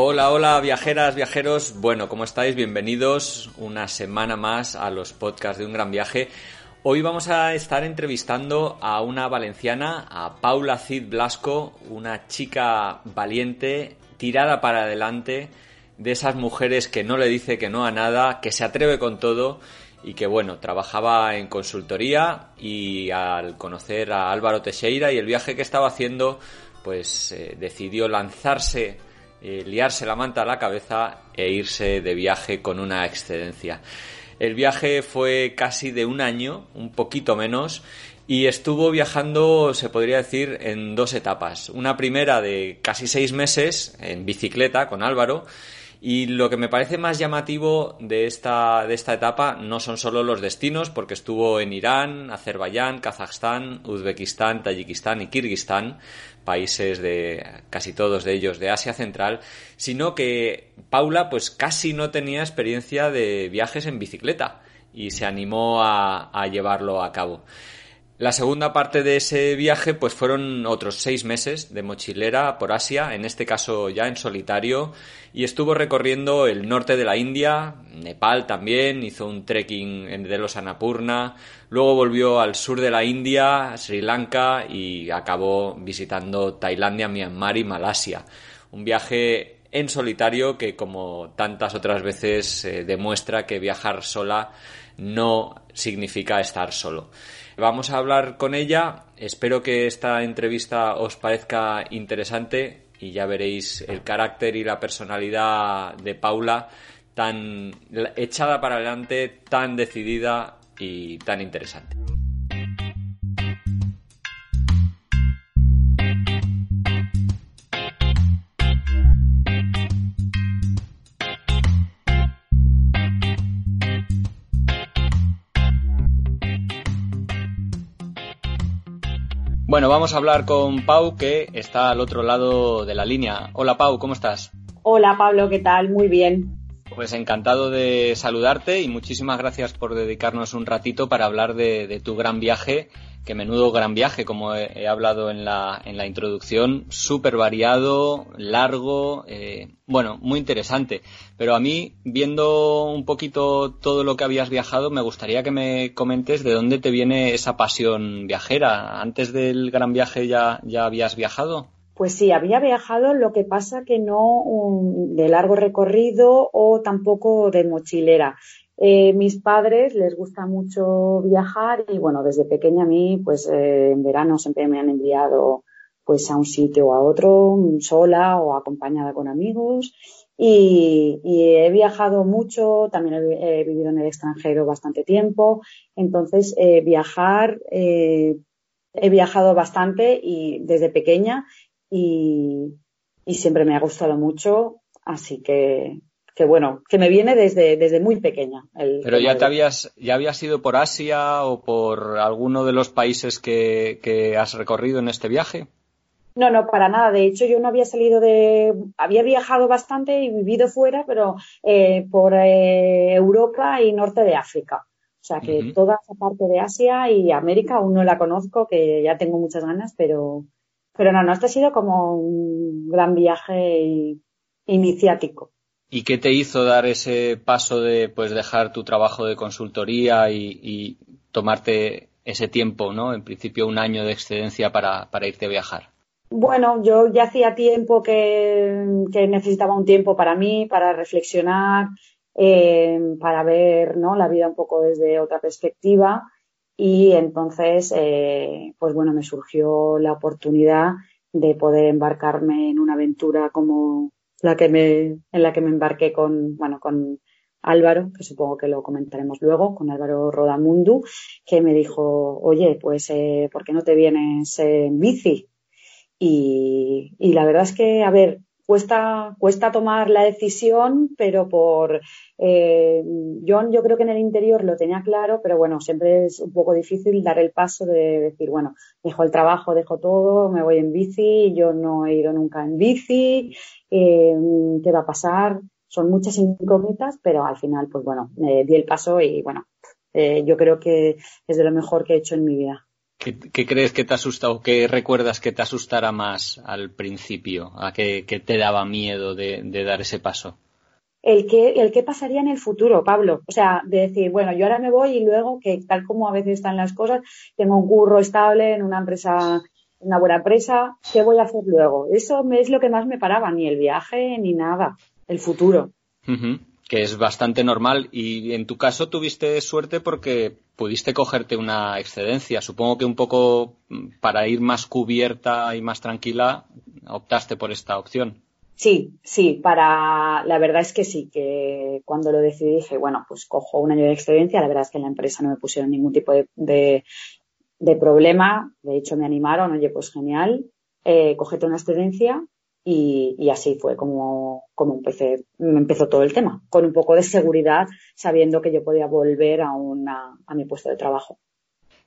Hola, hola, viajeras, viajeros. Bueno, ¿cómo estáis? Bienvenidos una semana más a los podcasts de un gran viaje. Hoy vamos a estar entrevistando a una valenciana, a Paula Cid Blasco, una chica valiente, tirada para adelante, de esas mujeres que no le dice que no a nada, que se atreve con todo y que bueno, trabajaba en consultoría y al conocer a Álvaro Teixeira y el viaje que estaba haciendo, pues eh, decidió lanzarse eh, liarse la manta a la cabeza e irse de viaje con una excedencia. El viaje fue casi de un año, un poquito menos, y estuvo viajando, se podría decir, en dos etapas. Una primera de casi seis meses en bicicleta con Álvaro, y lo que me parece más llamativo de esta, de esta etapa no son solo los destinos, porque estuvo en Irán, Azerbaiyán, Kazajstán, Uzbekistán, Tayikistán y Kirguistán, países de casi todos de ellos de Asia Central, sino que Paula pues casi no tenía experiencia de viajes en bicicleta y se animó a, a llevarlo a cabo. La segunda parte de ese viaje pues fueron otros seis meses de mochilera por Asia, en este caso ya en solitario, y estuvo recorriendo el norte de la India, Nepal también, hizo un trekking de los Annapurna, luego volvió al sur de la India, Sri Lanka y acabó visitando Tailandia, Myanmar y Malasia. Un viaje en solitario que como tantas otras veces eh, demuestra que viajar sola no significa estar solo. Vamos a hablar con ella. Espero que esta entrevista os parezca interesante y ya veréis el carácter y la personalidad de Paula tan echada para adelante, tan decidida y tan interesante. Bueno, vamos a hablar con Pau, que está al otro lado de la línea. Hola Pau, ¿cómo estás? Hola Pablo, ¿qué tal? Muy bien. Pues encantado de saludarte y muchísimas gracias por dedicarnos un ratito para hablar de, tu gran viaje que menudo gran viaje, como he, hablado en la, en la introducción, súper variado, largo, eh, bueno, muy interesante. Pero a mí, viendo un poquito todo lo que habías viajado, me gustaría que me comentes de dónde te viene esa pasión viajera. ¿Antes del gran viaje ya, ya habías viajado? Pues sí, había viajado, lo que pasa que no de largo recorrido o tampoco de mochilera. Eh, mis padres les gusta mucho viajar y bueno, desde pequeña a mí, pues eh, en verano siempre me han enviado pues a un sitio o a otro, sola o acompañada con amigos. Y, he viajado mucho, también he, vivido en el extranjero bastante tiempo. Entonces, eh, viajar, he viajado bastante y desde pequeña y, y siempre me ha gustado mucho. Así que que bueno, que me viene desde, desde muy pequeña. Pero ya te habías, ya habías ido por Asia o por alguno de los países que, que, has recorrido en este viaje? No, no, para nada. De hecho, yo no había salido de, había viajado bastante y vivido fuera, pero eh, por eh, Europa y norte de África. O sea que toda esa parte de Asia y América aún no la conozco, que ya tengo muchas ganas, pero, pero no, no, este ha sido como un gran viaje iniciático. ¿Y qué te hizo dar ese paso de pues dejar tu trabajo de consultoría y, tomarte ese tiempo, ¿no? En principio un año de excedencia para, irte a viajar. Bueno, yo ya hacía tiempo que, necesitaba un tiempo para mí, para reflexionar, eh, para ver ¿no? la vida un poco desde otra perspectiva. Y entonces, eh, pues bueno, me surgió la oportunidad de poder embarcarme en una aventura como la que me, en la que me embarqué con, bueno, con Álvaro, que supongo que lo comentaremos luego, con Álvaro Rodamundu, que me dijo, oye, pues, eh, ¿por qué no te vienes en bici? Y, y la verdad es que, a ver, cuesta, cuesta tomar la decisión, pero por eh, yo creo que en el interior lo tenía claro, pero bueno, siempre es un poco difícil dar el paso de decir, bueno, dejo el trabajo, dejo todo, me voy en bici, yo no he ido nunca en bici, eh, ¿qué va a pasar? Son muchas incógnitas, pero al final, pues bueno, me di el paso y bueno, eh, yo creo que es de lo mejor que he hecho en mi vida. ¿Qué, crees que te asusta o qué recuerdas que te asustara más al principio? ¿A qué, te daba miedo de, dar ese paso? El que, el que pasaría en el futuro, Pablo. O sea, de decir, bueno, yo ahora me voy y luego que tal como a veces están las cosas, tengo un curro estable en una empresa, una buena empresa, ¿qué voy a hacer luego? Eso es lo que más me paraba, ni el viaje ni nada, el futuro que es bastante normal. Y en tu caso tuviste suerte porque pudiste cogerte una excedencia. Supongo que un poco mm, para ir más cubierta y más tranquila optaste por esta opción. Sí, sí, para la verdad es que sí, que cuando lo decidí dije, bueno, pues cojo un año de excedencia, la verdad es que en la empresa no me pusieron ningún tipo de, de, problema, de hecho me animaron, oye, pues genial, eh, cogete una excedencia y, así fue como, como empecé, empezó todo el tema, con un poco de seguridad, sabiendo que yo podía volver a, una, a mi puesto de trabajo.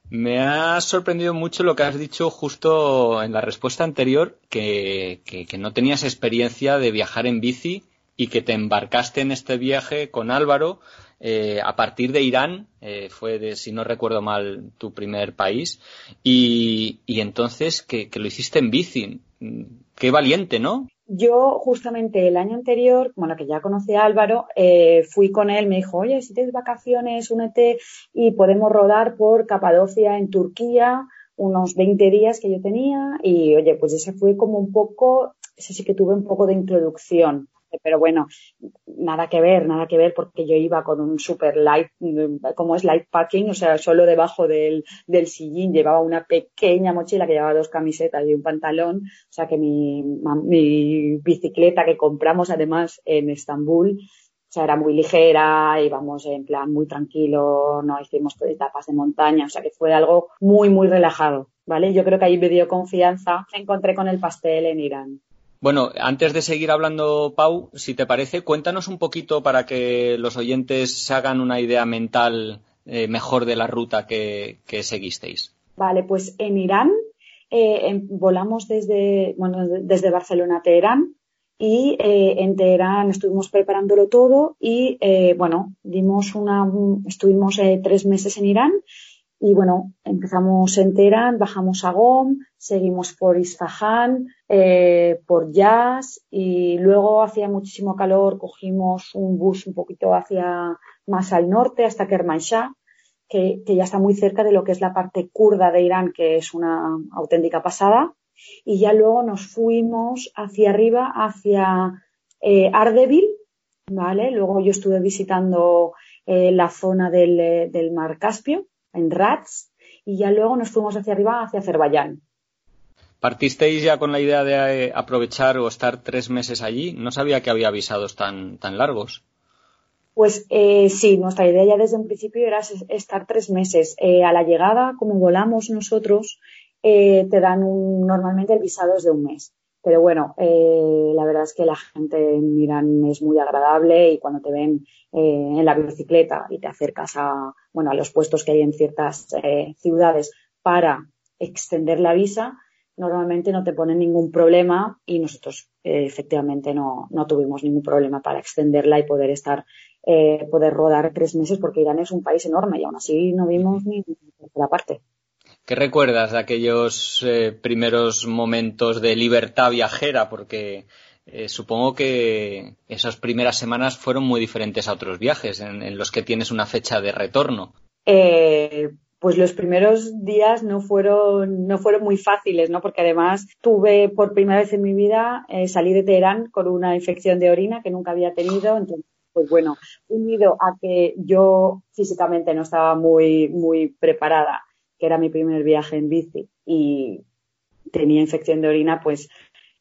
Me ha sorprendido mucho lo que has dicho justo en la respuesta anterior, que, que, no tenías experiencia de viajar en bici y que te embarcaste en este viaje con Álvaro eh, a partir de Irán, eh, fue, de, si no recuerdo mal, tu primer país, y, y entonces que, que, lo hiciste en bici. Qué valiente, ¿no? Yo justamente el año anterior, bueno, que ya conocí a Álvaro, eh, fui con él, me dijo, oye, si tienes vacaciones, únete y podemos rodar por Capadocia en Turquía, unos 20 días que yo tenía y, oye, pues ese fue como un poco, ese sí que tuve un poco de introducción pero bueno, nada que ver, nada que ver porque yo iba con un super light, como es light packing, o sea, solo debajo del, del sillín llevaba una pequeña mochila que llevaba dos camisetas y un pantalón, o sea que mi, mi bicicleta que compramos además en Estambul, o sea, era muy ligera, íbamos en plan muy tranquilo, no hicimos etapas de montaña, o sea que fue algo muy, muy relajado, ¿vale? Yo creo que ahí me dio confianza, me encontré con el pastel en Irán. Bueno, antes de seguir hablando, Pau, si te parece, cuéntanos un poquito para que los oyentes se hagan una idea mental eh, mejor de la ruta que, seguisteis. Vale, pues en Irán eh, volamos desde, bueno, desde Barcelona a Teherán y eh, en Teherán estuvimos preparándolo todo y bueno, dimos una, estuvimos tres meses en Irán y bueno, empezamos en Teherán, bajamos a Gom, seguimos por Isfahan, eh, por Jazz y luego hacía muchísimo calor, cogimos un bus un poquito hacia más al norte hasta Kermanshah, que, que ya está muy cerca de lo que es la parte kurda de Irán, que es una auténtica pasada. Y ya luego nos fuimos hacia arriba, hacia eh, Ardebil, ¿vale? Luego yo estuve visitando eh, la zona del, eh, del mar Caspio en Rats, y ya luego nos fuimos hacia arriba, hacia Azerbaiyán. ¿Partisteis ya con la idea de eh, aprovechar o estar tres meses allí? No sabía que había visados tan, tan largos. Pues eh, sí, nuestra idea ya desde un principio era estar tres meses. Eh, a la llegada, como volamos nosotros, te dan normalmente el visado es de un mes. Pero bueno, eh, la verdad es que la gente en Irán es muy agradable y cuando te ven eh, en la bicicleta y te acercas a, bueno, a los puestos que hay en ciertas eh, ciudades para extender la visa, normalmente no te ponen ningún problema y nosotros efectivamente no, no, tuvimos ningún problema para extenderla y poder estar, poder rodar tres meses porque Irán es un país enorme y aún así no vimos ni la parte. ¿Qué recuerdas de aquellos eh, primeros momentos de libertad viajera? Porque eh, supongo que esas primeras semanas fueron muy diferentes a otros viajes en, los que tienes una fecha de retorno. Eh, pues los primeros días no fueron, no fueron muy fáciles, ¿no? Porque además tuve por primera vez en mi vida, eh, salí de Teherán con una infección de orina que nunca había tenido. Entonces, pues bueno, unido a que yo físicamente no estaba muy, muy preparada, que era mi primer viaje en bici y tenía infección de orina, pues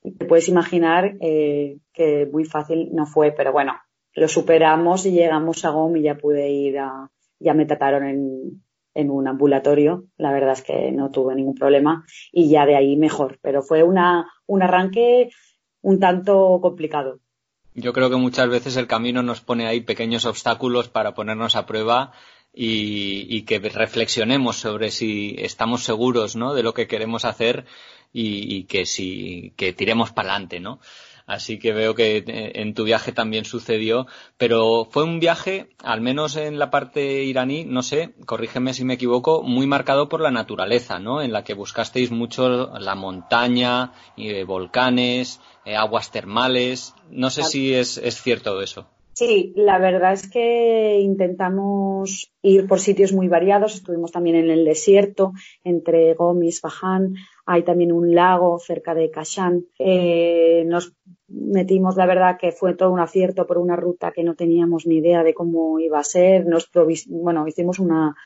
te puedes imaginar eh, que muy fácil no fue, pero bueno, lo superamos y llegamos a GOM y ya pude ir a, ya me trataron en, en un ambulatorio. La verdad es que no tuve ningún problema y ya de ahí mejor. Pero fue una, un arranque un tanto complicado. Yo creo que muchas veces el camino nos pone ahí pequeños obstáculos para ponernos a prueba y, y que reflexionemos sobre si estamos seguros ¿no? de lo que queremos hacer y, y que si que tiremos para adelante, ¿no? Así que veo que eh, en tu viaje también sucedió, pero fue un viaje, al menos en la parte iraní, no sé, corrígeme si me equivoco, muy marcado por la naturaleza, ¿no? En la que buscasteis mucho la montaña, eh, volcanes, eh, aguas termales. No sé si es, es cierto eso. Sí, la verdad es que intentamos ir por sitios muy variados. Estuvimos también en el desierto, entre Gomis, Fajan. Hay también un lago cerca de Kashan. Eh, nos metimos, la verdad, que fue todo un acierto por una ruta que no teníamos ni idea de cómo iba a ser. Nos bueno, hicimos una,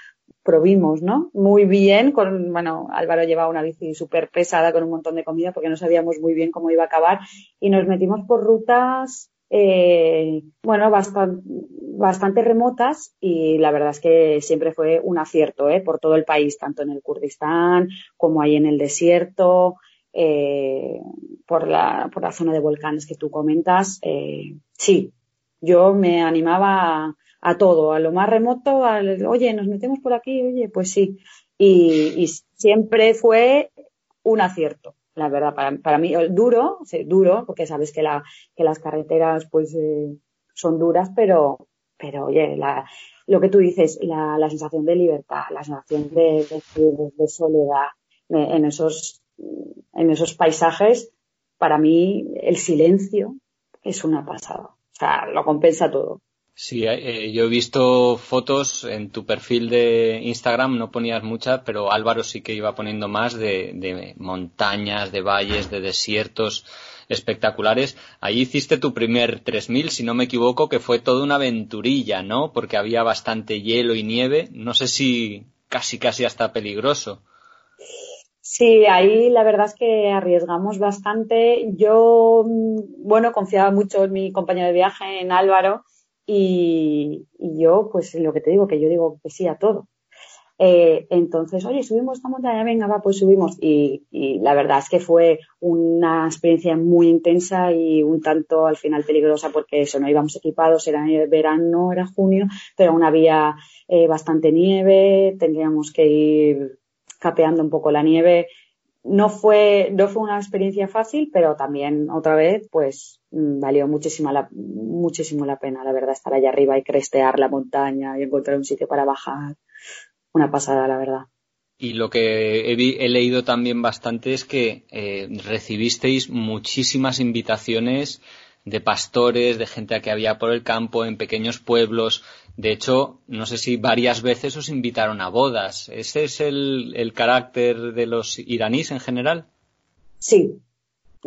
probimos, ¿no? Muy bien, con, bueno, Álvaro llevaba una bici súper pesada con un montón de comida porque no sabíamos muy bien cómo iba a acabar y nos metimos por rutas eh, bueno, bastante, remotas y la verdad es que siempre fue un acierto ¿eh? por todo el país, tanto en el Kurdistán como ahí en el desierto, eh, por, la, por la zona de volcanes que tú comentas. Eh, sí, yo me animaba a, todo, a lo más remoto, al, oye, nos metemos por aquí, oye, pues sí. Y siempre fue un acierto la verdad, para, para mí, duro, duro, porque sabes que, la, que las carreteras pues eh, son duras, pero, pero oye, la, lo que tú dices, la, la sensación de libertad, la sensación de, de, de soledad en esos, en esos paisajes, para mí el silencio es una pasada. O sea, lo compensa todo. Sí, eh, yo he visto fotos en tu perfil de Instagram, no ponías muchas, pero Álvaro sí que iba poniendo más de, montañas, de valles, de desiertos espectaculares. Ahí hiciste tu primer 3000, si no me equivoco, que fue toda una aventurilla, ¿no? Porque había bastante hielo y nieve. No sé si casi, casi hasta peligroso. Sí, ahí la verdad es que arriesgamos bastante. Yo, mm, bueno, confiaba mucho en mi compañero de viaje, en Álvaro, y, yo, pues lo que te digo, que yo digo que sí a todo. Eh, entonces, oye, subimos esta montaña, venga, va, pues subimos. Y, y, la verdad es que fue una experiencia muy intensa y un tanto al final peligrosa porque eso, no íbamos equipados, era verano, era junio, pero aún había eh, bastante nieve, tendríamos que ir capeando un poco la nieve no fue, no fue una experiencia fácil, pero también otra vez, pues valió muchísimo la, muchísimo la pena, la verdad, estar allá arriba y crestear la montaña y encontrar un sitio para bajar. Una pasada, la verdad. Y lo que he, leído también bastante es que eh, recibisteis muchísimas invitaciones de pastores, de gente que había por el campo, en pequeños pueblos. De hecho, no sé si varias veces os invitaron a bodas. ¿Ese es el, carácter de los iraníes en general? Sí.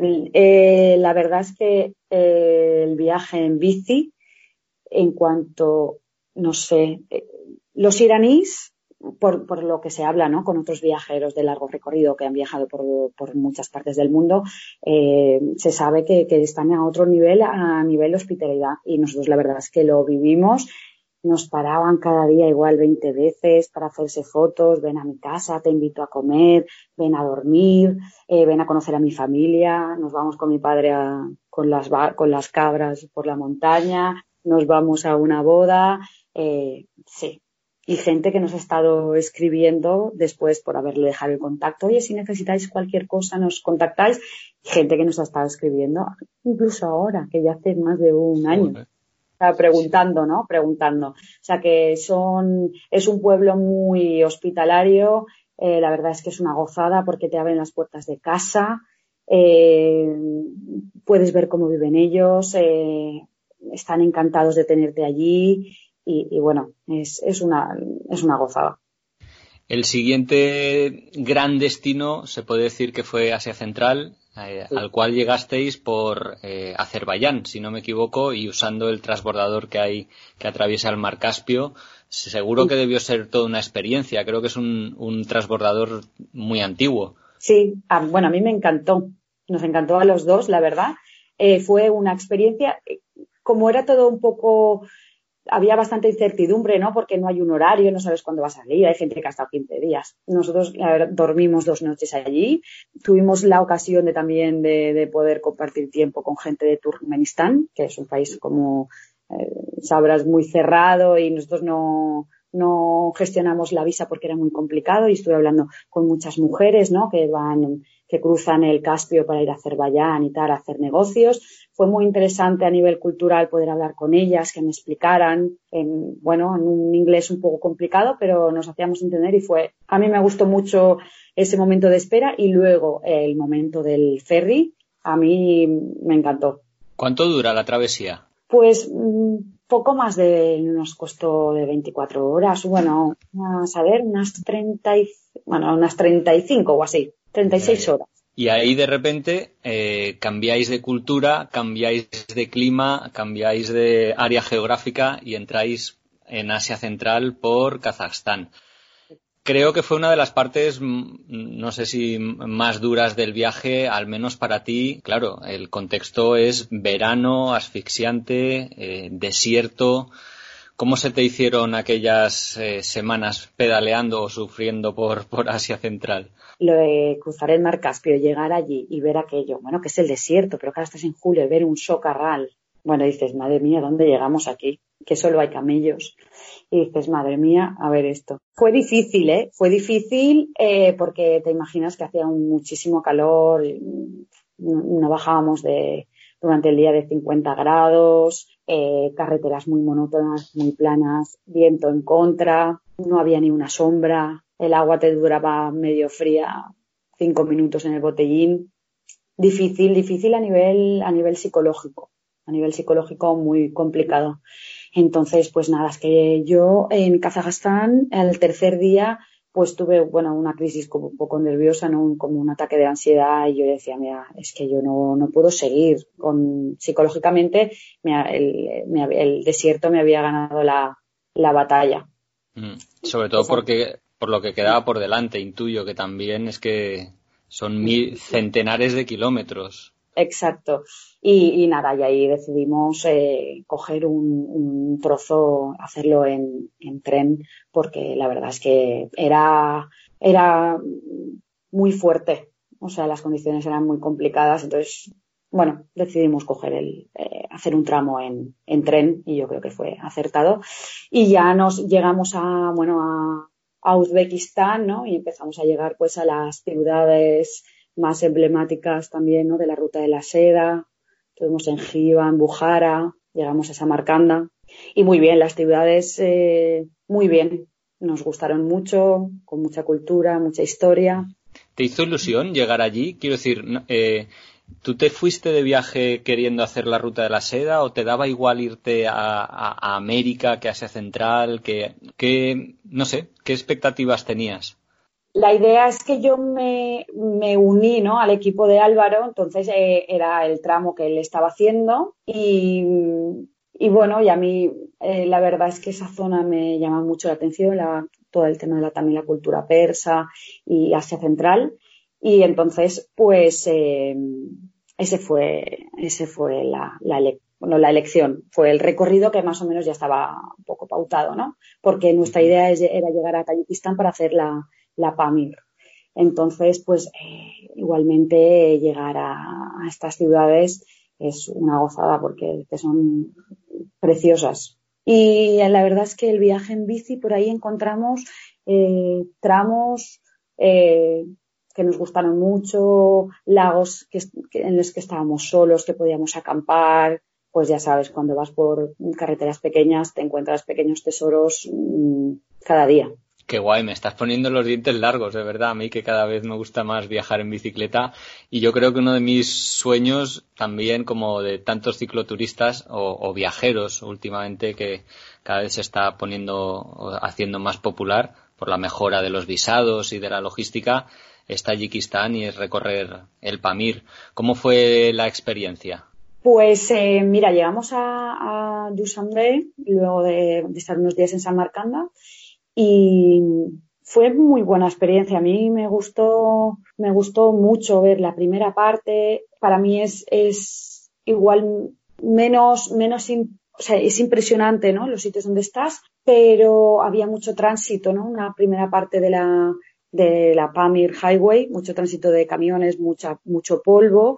Eh, la verdad es que eh, el viaje en bici, en cuanto, no sé, eh, los iraníes por, por, lo que se habla ¿no? con otros viajeros de largo recorrido que han viajado por, por muchas partes del mundo, eh, se sabe que, que, están a otro nivel, a nivel de hospitalidad. Y nosotros la verdad es que lo vivimos. Nos paraban cada día igual 20 veces para hacerse fotos, ven a mi casa, te invito a comer, ven a dormir, eh, ven a conocer a mi familia, nos vamos con mi padre a, con, las, con las cabras por la montaña, nos vamos a una boda. Eh, sí, y gente que nos ha estado escribiendo después por haberle dejado el contacto. Oye, si necesitáis cualquier cosa, nos contactáis. Gente que nos ha estado escribiendo, incluso ahora, que ya hace más de un año. Preguntando, ¿no? Preguntando. O sea, que son, es un pueblo muy hospitalario. Eh, la verdad es que es una gozada porque te abren las puertas de casa. eh, puedes ver cómo viven ellos, eh, están encantados de tenerte allí y, bueno, es, es, una, es una gozada. El siguiente gran destino se puede decir que fue Asia Central, eh, al cual llegasteis por eh, Azerbaiyán, si no me equivoco, y usando el transbordador que hay que atraviesa el Mar Caspio. Seguro que debió ser toda una experiencia. Creo que es un, un transbordador muy antiguo. Sí, bueno, a mí me encantó. Nos encantó a los dos, la verdad. Eh, fue una experiencia, como era todo un poco había bastante incertidumbre, ¿no? Porque no hay un horario, no sabes cuándo va a salir, hay gente que ha estado 15 días. Nosotros dormimos dos noches allí, tuvimos la ocasión de también de, poder compartir tiempo con gente de Turkmenistán, que es un país como eh, sabrás muy cerrado y nosotros no, no gestionamos la visa porque era muy complicado y estuve hablando con muchas mujeres, ¿no? Que van que cruzan el Caspio para ir a Azerbaiyán y tal, a hacer negocios. Fue muy interesante a nivel cultural poder hablar con ellas, que me explicaran, en, bueno, en un inglés un poco complicado, pero nos hacíamos entender y fue, a mí me gustó mucho ese momento de espera y luego el momento del ferry, a mí me encantó. ¿Cuánto dura la travesía? Pues mm, poco más de, nos costó de 24 horas, bueno, a saber, unas 30, bueno, unas 35 o así. 36 horas. Y ahí de repente eh, cambiáis de cultura, cambiáis de clima, cambiáis de área geográfica y entráis en Asia Central por Kazajstán. Creo que fue una de las partes, no sé si más duras del viaje, al menos para ti. Claro, el contexto es verano, asfixiante, eh, desierto. ¿Cómo se te hicieron aquellas eh, semanas pedaleando o sufriendo por, por Asia Central? lo de cruzar el mar Caspio, llegar allí y ver aquello, bueno, que es el desierto, pero que ahora estás en julio y ver un socarral. Bueno, dices, madre mía, ¿dónde llegamos aquí? Que solo hay camellos. Y dices, madre mía, a ver esto. Fue difícil, ¿eh? Fue difícil eh, porque te imaginas que hacía muchísimo calor, no, bajábamos de durante el día de 50 grados, eh, carreteras muy monótonas, muy planas, viento en contra, no había ni una sombra, el agua te duraba medio fría cinco minutos en el botellín. Difícil, difícil a nivel, a nivel psicológico, a nivel psicológico muy complicado. Entonces, pues nada, es que yo en Kazajstán, el tercer día, pues tuve, bueno, una crisis como un poco nerviosa, ¿no? como un ataque de ansiedad y yo decía, mira, es que yo no, no puedo seguir con, psicológicamente, el, el desierto me había ganado la, la batalla. Mm. Sobre todo porque por lo que quedaba por delante, intuyo que también es que son mil, centenares de kilómetros. Exacto. Y, nada, y ahí decidimos eh, coger un, trozo, hacerlo en, tren, porque la verdad es que era, era muy fuerte. O sea, las condiciones eran muy complicadas, entonces, bueno, decidimos coger el, eh, hacer un tramo en, en tren y yo creo que fue acertado. Y ya nos llegamos a, bueno, a Uzbekistán, ¿no? Y empezamos a llegar pues a las ciudades más emblemáticas también, ¿no? De la ruta de la seda. Estuvimos en Jiva, en Bujara, llegamos a Samarcanda. Y muy bien, las ciudades, eh, muy bien. Nos gustaron mucho, con mucha cultura, mucha historia. ¿Te hizo ilusión llegar allí? Quiero decir, eh, ¿Tú te fuiste de viaje queriendo hacer la ruta de la seda o te daba igual irte a, América que a Asia Central? Que, no sé, ¿qué expectativas tenías? La idea es que yo me, uní ¿no? al equipo de Álvaro, entonces eh, era el tramo que él estaba haciendo y, bueno, y a mí eh, la verdad es que esa zona me llama mucho la atención, todo el tema de la, también la cultura persa y Asia Central. Y entonces, pues, eh, ese fue, ese fue la, la, la elección. Fue el recorrido que más o menos ya estaba un poco pautado, ¿no? Porque nuestra idea era llegar a Tayikistán para hacer la, la PAMIR. Entonces, pues, eh, igualmente llegar a, estas ciudades es una gozada porque son preciosas. Y la verdad es que el viaje en bici, por ahí encontramos eh, tramos eh, que nos gustaron mucho, lagos en los que estábamos solos, que podíamos acampar, pues ya sabes, cuando vas por carreteras pequeñas te encuentras pequeños tesoros mm, cada día. Qué guay, me estás poniendo los dientes largos, de verdad. A mí que cada vez me gusta más viajar en bicicleta y yo creo que uno de mis sueños también como de tantos cicloturistas o, viajeros últimamente que cada vez se está poniendo, haciendo más popular por la mejora de los visados y de la logística, es Tayikistán y es recorrer el Pamir. ¿Cómo fue la experiencia? Pues eh, mira, llegamos a, a luego de, estar unos días en San Marcanda y fue muy buena experiencia. A mí me gustó, me gustó mucho ver la primera parte. Para mí es, es igual menos, menos, o sea, es impresionante, ¿no? Los sitios donde estás, pero había mucho tránsito, ¿no? Una primera parte de la, de la Pamir Highway, mucho tránsito de camiones, mucha, mucho polvo,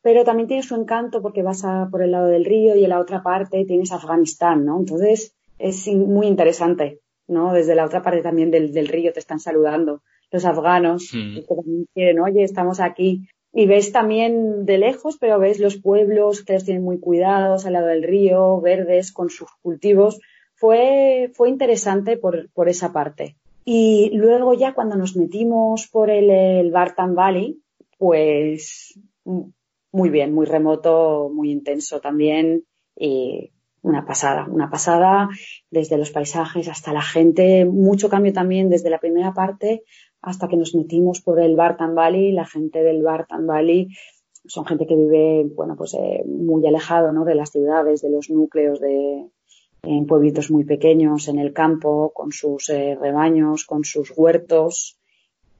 pero también tiene su encanto porque vas a, por el lado del río y en la otra parte tienes Afganistán, ¿no? Entonces es muy interesante. ¿No? Desde la otra parte también del, río te están saludando los afganos, mm. que también quieren, oye, estamos aquí. Y ves también de lejos, pero ves los pueblos que los tienen muy cuidados al lado del río, verdes, con sus cultivos. Fue, fue interesante por, por esa parte. Y luego ya cuando nos metimos por el, el Bartan Valley, pues muy bien, muy remoto, muy intenso también. Y una pasada, una pasada desde los paisajes hasta la gente, mucho cambio también desde la primera parte hasta que nos metimos por el Bartan Valley, la gente del Bartan Valley son gente que vive, bueno, pues eh, muy alejado, ¿no? De las ciudades, de los núcleos, de en pueblitos muy pequeños, en el campo, con sus eh, rebaños, con sus huertos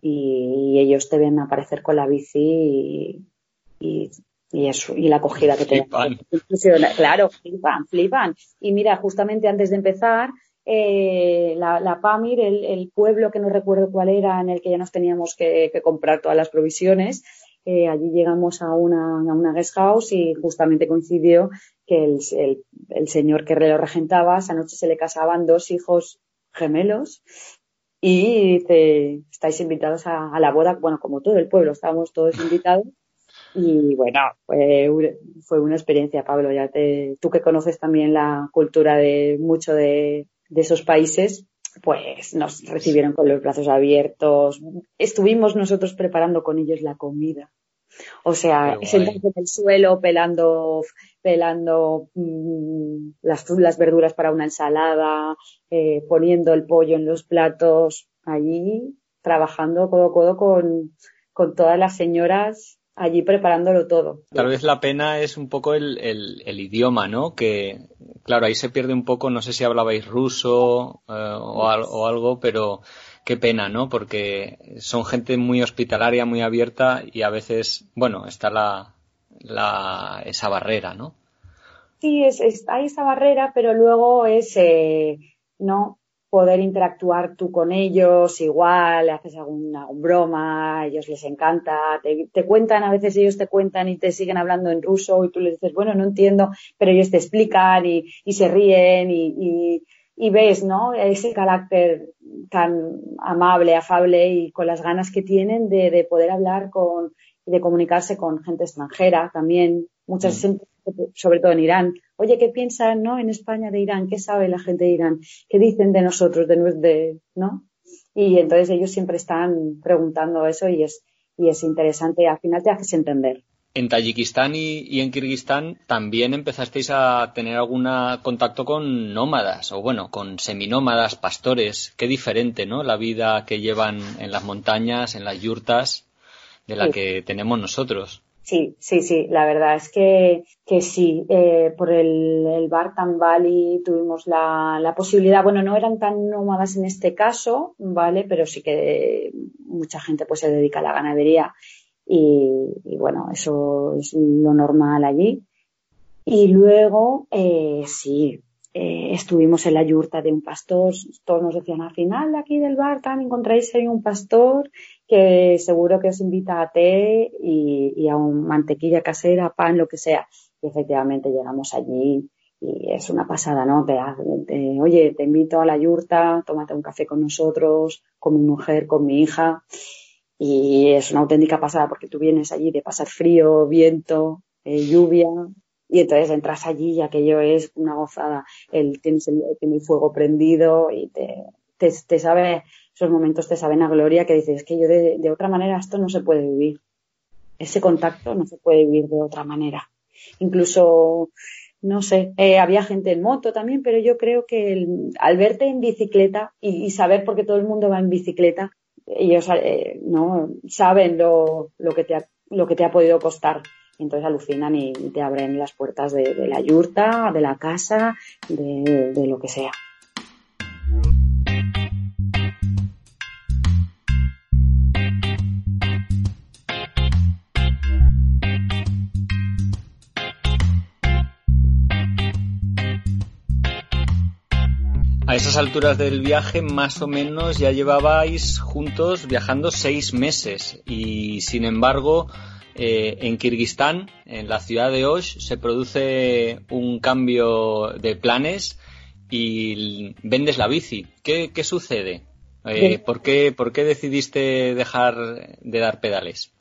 y, ellos te ven aparecer con la bici y y eso, y la acogida que te Claro, flipan, flipan. Y mira, justamente antes de empezar, eh, la, Pamir, el, pueblo que no recuerdo cuál era, en el que ya nos teníamos que, comprar todas las provisiones, eh, allí llegamos a una, a una guest house y justamente coincidió que el, el, señor que lo regentaba, esa noche se le casaban dos hijos gemelos y dice, estáis invitados a, a la boda, bueno, como todo el pueblo, estábamos todos invitados y bueno, fue, fue una experiencia, Pablo. Ya te, tú que conoces también la cultura de mucho de, de esos países, pues nos recibieron con los brazos abiertos. Estuvimos nosotros preparando con ellos la comida. O sea, sentados en el suelo, pelando, pelando mmm, las, las, verduras para una ensalada, eh, poniendo el pollo en los platos, allí trabajando codo a codo con, con todas las señoras allí preparándolo todo. Tal vez la pena es un poco el, el, idioma, ¿no? Que, claro, ahí se pierde un poco, no sé si hablabais ruso eh, o, o, algo, pero qué pena, ¿no? Porque son gente muy hospitalaria, muy abierta y a veces, bueno, está la, la esa barrera, ¿no? Sí, es, hay esa barrera, pero luego es, eh, ¿no? Poder interactuar tú con ellos, igual, le haces alguna broma, a ellos les encanta, te, cuentan, a veces ellos te cuentan y te siguen hablando en ruso y tú les dices, bueno, no entiendo, pero ellos te explican y, y se ríen y, y, y, ves, ¿no? Ese carácter tan amable, afable y con las ganas que tienen de, de poder hablar con, de comunicarse con gente extranjera también. Muchas, mm sobre todo en Irán. Oye, ¿qué piensan, no? En España de Irán, ¿qué sabe la gente de Irán? ¿Qué dicen de nosotros, de, de no? Y entonces ellos siempre están preguntando eso y es, y es interesante. Al final te haces entender. En Tayikistán y, en Kirguistán también empezasteis a tener algún contacto con nómadas, o bueno, con seminómadas, pastores. Qué diferente, ¿no? La vida que llevan en las montañas, en las yurtas, de la que tenemos nosotros. Sí, sí, sí, la verdad es que, que sí. Eh, por el, el Bartan Valley tuvimos la, la, posibilidad, bueno, no eran tan nómadas en este caso, ¿vale? Pero sí que mucha gente pues se dedica a la ganadería y, y bueno, eso es lo normal allí. Y luego, eh, sí, eh, estuvimos en la yurta de un pastor, todos nos decían al final aquí del Bartan encontráis ahí un pastor que seguro que os invita a té y, a un mantequilla casera, pan, lo que sea. Y efectivamente llegamos allí y es una pasada, ¿no? oye, te invito a la yurta, tómate un café con nosotros, con mi mujer, con mi hija. Y es una auténtica pasada porque tú vienes allí de pasar frío, viento, eh, lluvia, y entonces entras allí y aquello es una gozada. El, tienes el, fuego prendido y te, te, sabe, esos momentos te saben a gloria que dices, es que yo de, de otra manera esto no se puede vivir. Ese contacto no se puede vivir de otra manera. Incluso no sé, eh, había gente en moto también, pero yo creo que al verte en bicicleta y, saber por qué todo el mundo va en bicicleta, ellos eh, no saben lo, lo, que te ha, lo que te ha podido costar. Entonces alucinan y, te abren las puertas de, la yurta, de la casa, de lo que sea. A esas alturas del viaje, más o menos, ya llevabais juntos viajando seis meses y, sin embargo, eh, en Kirguistán, en la ciudad de Osh, se produce un cambio de planes y vendes la bici. ¿Qué, sucede? Eh, ¿por, qué, ¿Por qué decidiste dejar de dar pedales?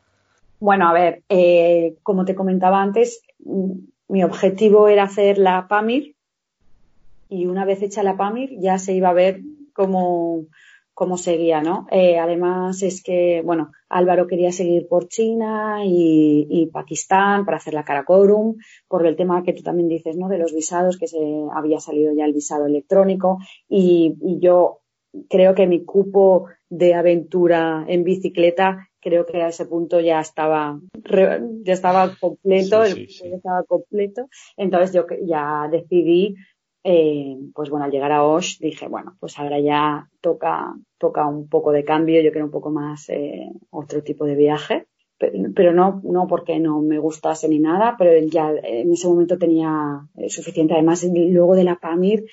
Bueno, a ver, eh, como te comentaba antes, mi objetivo era hacer la PAMIR, y una vez hecha la PAMIR ya se iba a ver cómo, cómo seguía, ¿no? Eh, además es que, bueno, Álvaro quería seguir por China y, Pakistán para hacer la Karakorum, por el tema que tú también dices, ¿no? De los visados, que se había salido ya el visado electrónico y, yo creo que mi cupo de aventura en bicicleta creo que a ese punto ya estaba ya estaba completo, el ya estaba completo. Entonces yo ya decidí eh, pues bueno, al llegar a Osh dije, bueno, pues ahora ya toca, toca un poco de cambio, yo quiero un poco más eh, otro tipo de viaje, pero, no, no porque no me gustase ni nada, pero ya en ese momento tenía eh, suficiente. Además, luego de la PAMIR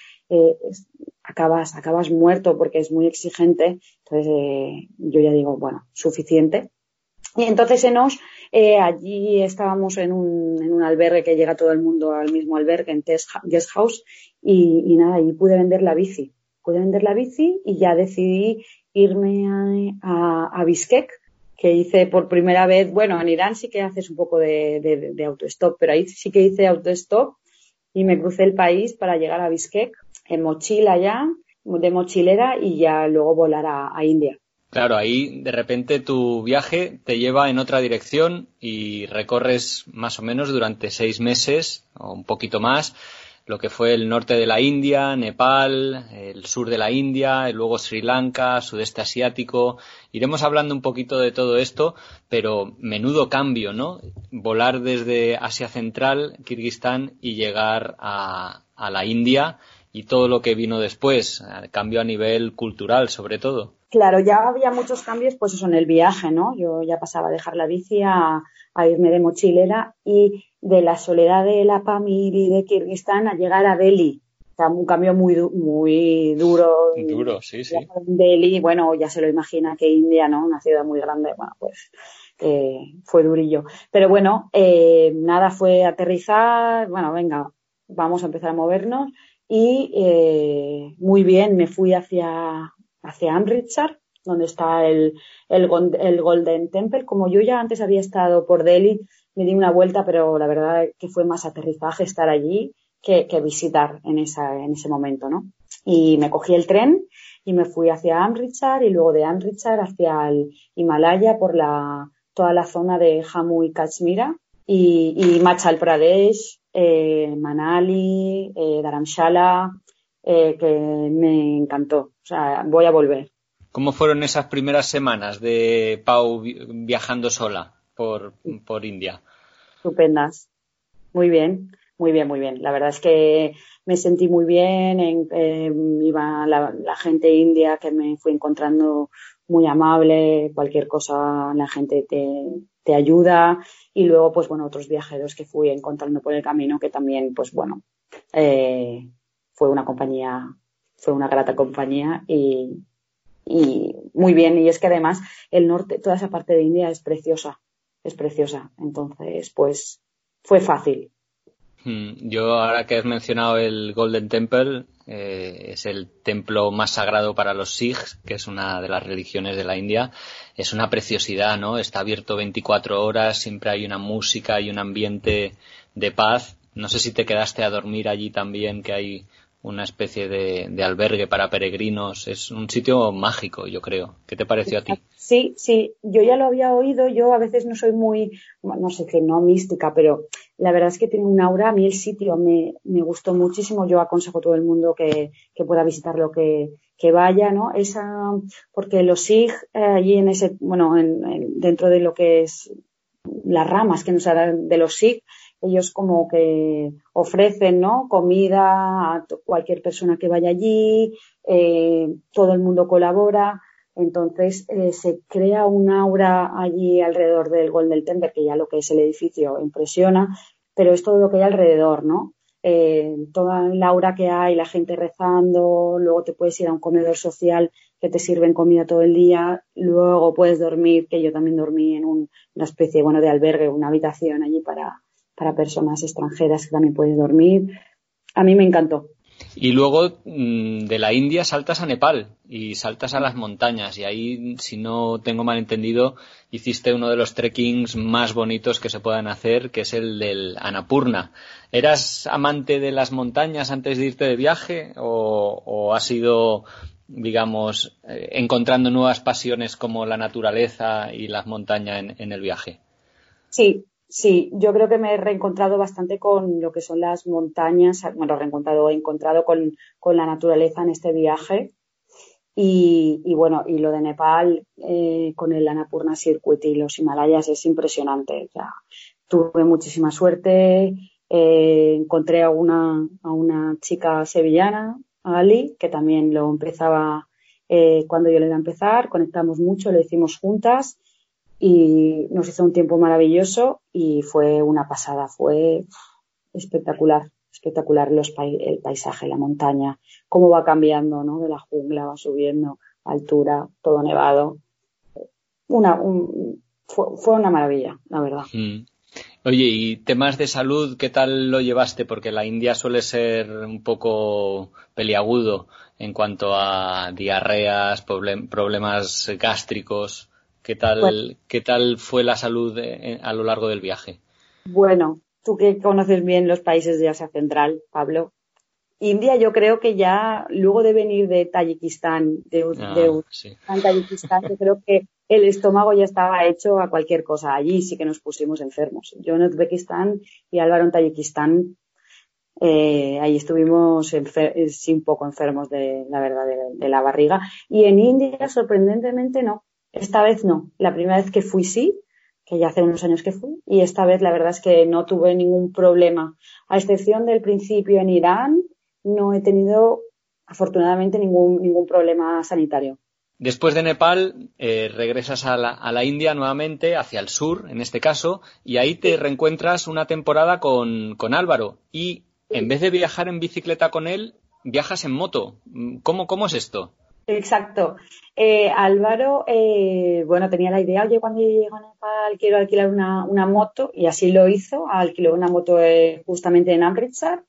acabas, acabas muerto porque es muy exigente, entonces yo ya digo, bueno, suficiente. Y entonces en Osh eh, allí estábamos en un, en un albergue que llega todo el mundo al mismo albergue, en Guest House, y, nada, y pude vender la bici. Pude vender la bici y ya decidí irme a, a, que hice por primera vez, bueno, en Irán sí que haces un poco de, de, de pero ahí sí que hice autostop y me crucé el país para llegar a Bishkek en mochila ya, de mochilera y ya luego volar a India. Claro, ahí de repente tu viaje te lleva en otra dirección y recorres más o menos durante seis meses o un poquito más lo que fue el norte de la India, Nepal, el sur de la India, luego Sri Lanka, sudeste asiático. Iremos hablando un poquito de todo esto, pero menudo cambio, ¿no? Volar desde Asia Central, Kirguistán y llegar a, a la India y todo lo que vino después, cambio a nivel cultural sobre todo. Claro, ya había muchos cambios, pues eso en el viaje, ¿no? Yo ya pasaba a dejar la bici a, irme de mochilera y de la soledad de la Pamir y de Kirguistán a llegar a Delhi. O sea, un cambio muy, muy duro. Duro, sí, sí. Delhi, bueno, ya se lo imagina que India, ¿no? Una ciudad muy grande, bueno, pues eh, fue durillo. Pero bueno, eh, nada, fue aterrizar, bueno, venga, vamos a empezar a movernos y eh, muy bien, me fui hacia hacia Amritsar, donde está el, el, Golden Temple. Como yo ya antes había estado por Delhi, me di una vuelta, pero la verdad que fue más aterrizaje estar allí que, visitar en, esa, en ese momento, ¿no? Y me cogí el tren y me fui hacia Amritsar y luego de Amritsar hacia el Himalaya por la, toda la zona de Jammu y Kashmira y, y Machal Pradesh, eh, Manali, eh, Dharamshala, eh, que me encantó. O sea, voy a volver. ¿Cómo fueron esas primeras semanas de Pau viajando sola por, por India? Estupendas. Muy bien, muy bien, muy bien. La verdad es que me sentí muy bien. En, eh, iba la, gente india que me fui encontrando muy amable. Cualquier cosa la gente te, te ayuda. Y luego, pues bueno, otros viajeros que fui encontrando por el camino que también, pues bueno, eh, fue una compañía, fue una grata compañía y, y muy bien. Y es que además el norte, toda esa parte de India es preciosa, es preciosa. Entonces, pues fue fácil. Hmm, yo ahora que has mencionado el Golden Temple, eh, es el templo más sagrado para los Sikhs, que es una de las religiones de la India. Es una preciosidad, ¿no? Está abierto 24 horas, siempre hay una música y un ambiente de paz. No sé si te quedaste a dormir allí también, que hay una especie de, albergue para peregrinos. Es un sitio mágico, yo creo. ¿Qué te pareció a ti? Sí, sí, yo ya lo había oído. Yo a veces no soy muy, no sé qué, no mística, pero la verdad es que tiene un aura. A mí el sitio me, me gustó muchísimo. Yo aconsejo a todo el mundo que, que pueda visitarlo que, que vaya, ¿no? Esa, porque los SIG eh, allí en ese, bueno, en, dentro de lo que es las ramas que nos dan de los SIG, ellos como que ofrecen, ¿no? Comida a cualquier persona que vaya allí, eh, todo el mundo colabora. Entonces eh, se crea un aura allí alrededor del Golden Temple, que ya lo que es el edificio impresiona, pero es todo lo que hay alrededor, ¿no? Eh, toda la aura que hay, la gente rezando, luego te puedes ir a un comedor social que te sirven comida todo el día, luego puedes dormir, que yo también dormí en una especie, bueno, de albergue, una habitación allí para, para personas extranjeras que también puedes dormir. A mí me encantó. Y luego mm, de la India saltas a Nepal y saltas a las montañas y ahí, si no tengo mal entendido, hiciste uno de los trekkings más bonitos que se puedan hacer, que es el del Annapurna. ¿Eras amante de las montañas antes de irte de viaje o, o has ido, digamos, eh, encontrando nuevas pasiones como la naturaleza y las montañas en, en el viaje? Sí, Sí, yo creo que me he reencontrado bastante con lo que son las montañas, bueno, he encontrado con, la naturaleza en este viaje. Y, bueno, y lo de Nepal eh, con el Annapurna Circuit y los Himalayas es impresionante. tuve muchísima suerte, eh, encontré a una, a una chica sevillana, Ali, que también lo empezaba eh, cuando yo le iba a empezar, conectamos mucho, lo hicimos juntas y nos hizo un tiempo maravilloso y fue una pasada, fue espectacular, espectacular los el paisaje, la montaña, cómo va cambiando, ¿no? De la jungla va subiendo, altura, todo nevado. Una, fue, una maravilla, la verdad. Mm. Oye, y temas de salud, ¿qué tal lo llevaste? Porque la India suele ser un poco peliagudo en cuanto a diarreas, problemas gástricos. ¿Qué tal, ¿qué tal fue la salud a lo largo del viaje? Bueno, tú que conoces bien los países de Asia Central, Pablo. India yo creo que ya luego de venir de Tayikistán, de, ah, Tayikistán, yo creo que el estómago ya estaba hecho a cualquier cosa. Allí sí que nos pusimos enfermos. Yo en Uzbekistán y Álvaro en Tayikistán, eh, ahí estuvimos sí, un poco enfermos de la verdad de, la barriga. Y en India, sorprendentemente, no. Esta vez no. La primera vez que fui sí, que ya hace unos años que fui, y esta vez la verdad es que no tuve ningún problema. A excepción del principio en Irán, no he tenido afortunadamente ningún, ningún problema sanitario. Después de Nepal, eh, regresas a la, India nuevamente, hacia el sur, en este caso, y ahí te reencuentras una temporada con, con Álvaro. Y en vez de viajar en bicicleta con él, viajas en moto. ¿Cómo, cómo es esto? Exacto. Eh, Álvaro, eh, bueno, tenía la idea, oye, cuando llego a Nepal quiero alquilar una, una moto y así lo hizo, alquiló una moto eh, justamente en Amritsar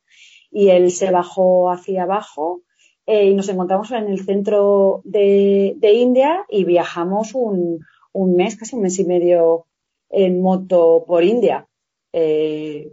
y él se bajó hacia abajo y nos encontramos en el centro de, de India y viajamos un, un, mes, casi un mes y medio en moto por India.